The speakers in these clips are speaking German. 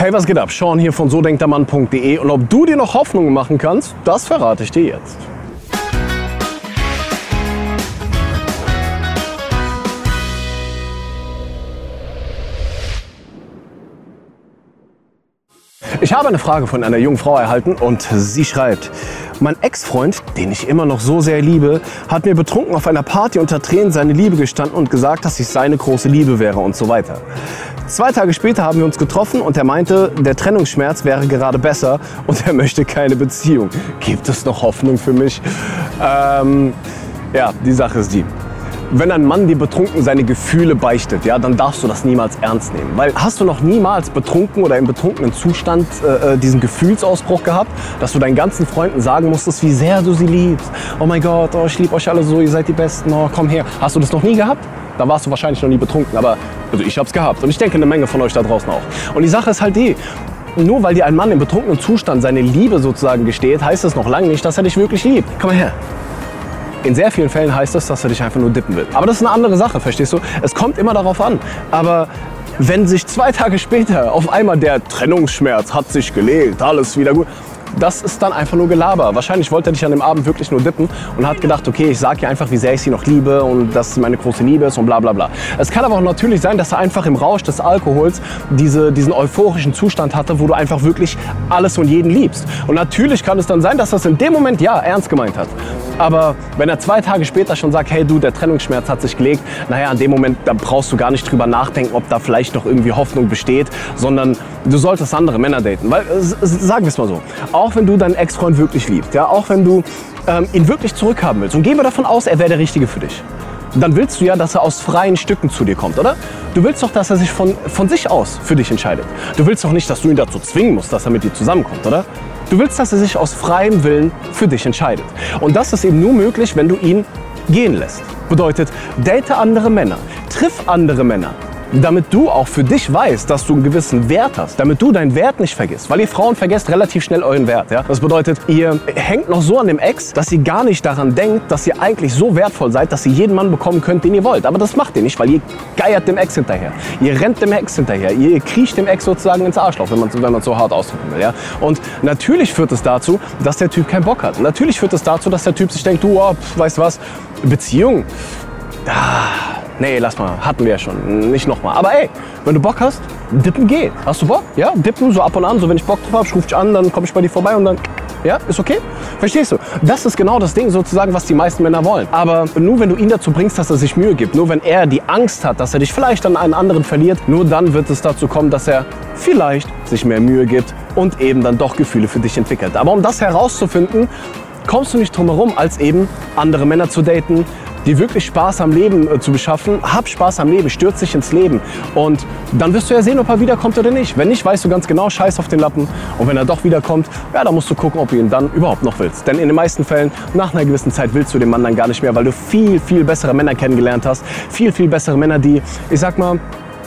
Hey, was geht ab? Sean hier von so denkt der Mann.de und ob du dir noch Hoffnungen machen kannst, das verrate ich dir jetzt. Ich habe eine Frage von einer jungen Frau erhalten und sie schreibt, mein Ex-Freund, den ich immer noch so sehr liebe, hat mir betrunken auf einer Party unter Tränen seine Liebe gestanden und gesagt, dass ich seine große Liebe wäre und so weiter. Zwei Tage später haben wir uns getroffen und er meinte, der Trennungsschmerz wäre gerade besser und er möchte keine Beziehung. Gibt es noch Hoffnung für mich? Ähm, ja, die Sache ist die wenn ein Mann dir betrunken seine Gefühle beichtet, ja, dann darfst du das niemals ernst nehmen. Weil hast du noch niemals betrunken oder im betrunkenen Zustand äh, äh, diesen Gefühlsausbruch gehabt, dass du deinen ganzen Freunden sagen musstest, wie sehr du sie liebst. Oh mein Gott, oh, ich liebe euch alle so, ihr seid die Besten, oh, komm her. Hast du das noch nie gehabt? Dann warst du wahrscheinlich noch nie betrunken, aber also ich hab's gehabt und ich denke eine Menge von euch da draußen auch. Und die Sache ist halt die, nur weil dir ein Mann im betrunkenen Zustand seine Liebe sozusagen gesteht, heißt das noch lange nicht, dass er dich wirklich liebt. Komm mal her. In sehr vielen Fällen heißt das, dass er dich einfach nur dippen will. Aber das ist eine andere Sache, verstehst du? Es kommt immer darauf an. Aber wenn sich zwei Tage später auf einmal der Trennungsschmerz hat sich gelegt, alles wieder gut, das ist dann einfach nur Gelaber. Wahrscheinlich wollte er dich an dem Abend wirklich nur dippen und hat gedacht, okay, ich sage ihr einfach, wie sehr ich sie noch liebe und dass sie meine große Liebe ist und bla bla bla. Es kann aber auch natürlich sein, dass er einfach im Rausch des Alkohols diese, diesen euphorischen Zustand hatte, wo du einfach wirklich alles und jeden liebst. Und natürlich kann es dann sein, dass das in dem Moment ja ernst gemeint hat. Aber wenn er zwei Tage später schon sagt, hey du, der Trennungsschmerz hat sich gelegt, naja, in dem Moment, da brauchst du gar nicht drüber nachdenken, ob da vielleicht noch irgendwie Hoffnung besteht, sondern du solltest andere Männer daten. Weil, sagen wir es mal so, auch wenn du deinen Ex-Freund wirklich liebst, ja, auch wenn du ähm, ihn wirklich zurückhaben willst und gehen wir davon aus, er wäre der Richtige für dich, dann willst du ja, dass er aus freien Stücken zu dir kommt, oder? Du willst doch, dass er sich von, von sich aus für dich entscheidet. Du willst doch nicht, dass du ihn dazu zwingen musst, dass er mit dir zusammenkommt, oder? Du willst, dass er sich aus freiem Willen für dich entscheidet. Und das ist eben nur möglich, wenn du ihn gehen lässt. Bedeutet, date andere Männer, triff andere Männer, damit du auch für dich weißt, dass du einen gewissen Wert hast, damit du deinen Wert nicht vergisst. Weil ihr Frauen vergesst relativ schnell euren Wert. Ja? Das bedeutet, ihr hängt noch so an dem Ex, dass ihr gar nicht daran denkt, dass ihr eigentlich so wertvoll seid, dass ihr jeden Mann bekommen könnt, den ihr wollt. Aber das macht ihr nicht, weil ihr geiert dem Ex hinterher. Ihr rennt dem Ex hinterher. Ihr kriecht dem Ex sozusagen ins Arschloch, wenn man wenn man so hart ausdrücken will. Ja? Und natürlich führt es dazu, dass der Typ keinen Bock hat. natürlich führt es dazu, dass der Typ sich denkt, du, oh, weißt du was, Beziehung, ah, Nee, lass mal, hatten wir ja schon, nicht nochmal. Aber ey, wenn du Bock hast, dippen geht. Hast du Bock? Ja, dippen so ab und an, so wenn ich Bock drauf habe, ich ruf dich an, dann komme ich bei dir vorbei und dann ja, ist okay? Verstehst du? Das ist genau das Ding sozusagen, was die meisten Männer wollen. Aber nur wenn du ihn dazu bringst, dass er sich Mühe gibt, nur wenn er die Angst hat, dass er dich vielleicht an einen anderen verliert, nur dann wird es dazu kommen, dass er vielleicht sich mehr Mühe gibt und eben dann doch Gefühle für dich entwickelt. Aber um das herauszufinden, kommst du nicht drum herum, als eben andere Männer zu daten, dir wirklich Spaß am Leben äh, zu beschaffen. Hab Spaß am Leben, stürz dich ins Leben. Und dann wirst du ja sehen, ob er wiederkommt oder nicht. Wenn nicht, weißt du ganz genau, scheiß auf den Lappen. Und wenn er doch wiederkommt, ja, dann musst du gucken, ob du ihn dann überhaupt noch willst. Denn in den meisten Fällen, nach einer gewissen Zeit willst du den Mann dann gar nicht mehr, weil du viel, viel bessere Männer kennengelernt hast. Viel, viel bessere Männer, die, ich sag mal,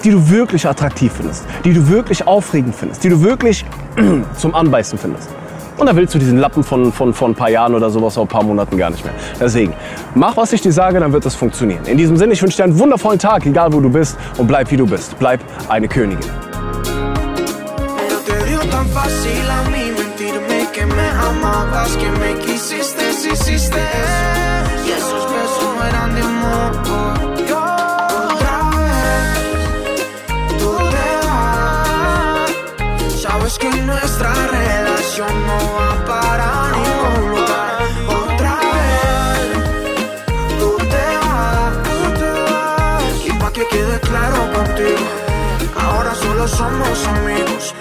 die du wirklich attraktiv findest, die du wirklich aufregend findest, die du wirklich zum Anbeißen findest. Und dann willst du diesen Lappen von, von, von ein paar Jahren oder sowas, oder ein paar Monaten gar nicht mehr. Deswegen, mach, was ich dir sage, dann wird das funktionieren. In diesem Sinne, ich wünsche dir einen wundervollen Tag, egal wo du bist. Und bleib, wie du bist. Bleib eine Königin. Sabes que quede claro contigo, ahora solo somos amigos.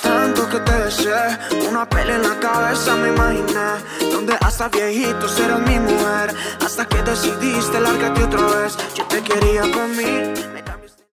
Tanto que te deseé, una pelea en la cabeza me imaginé. Donde hasta viejito serás mi mujer. Hasta que decidiste largarte otra vez. Yo te quería mí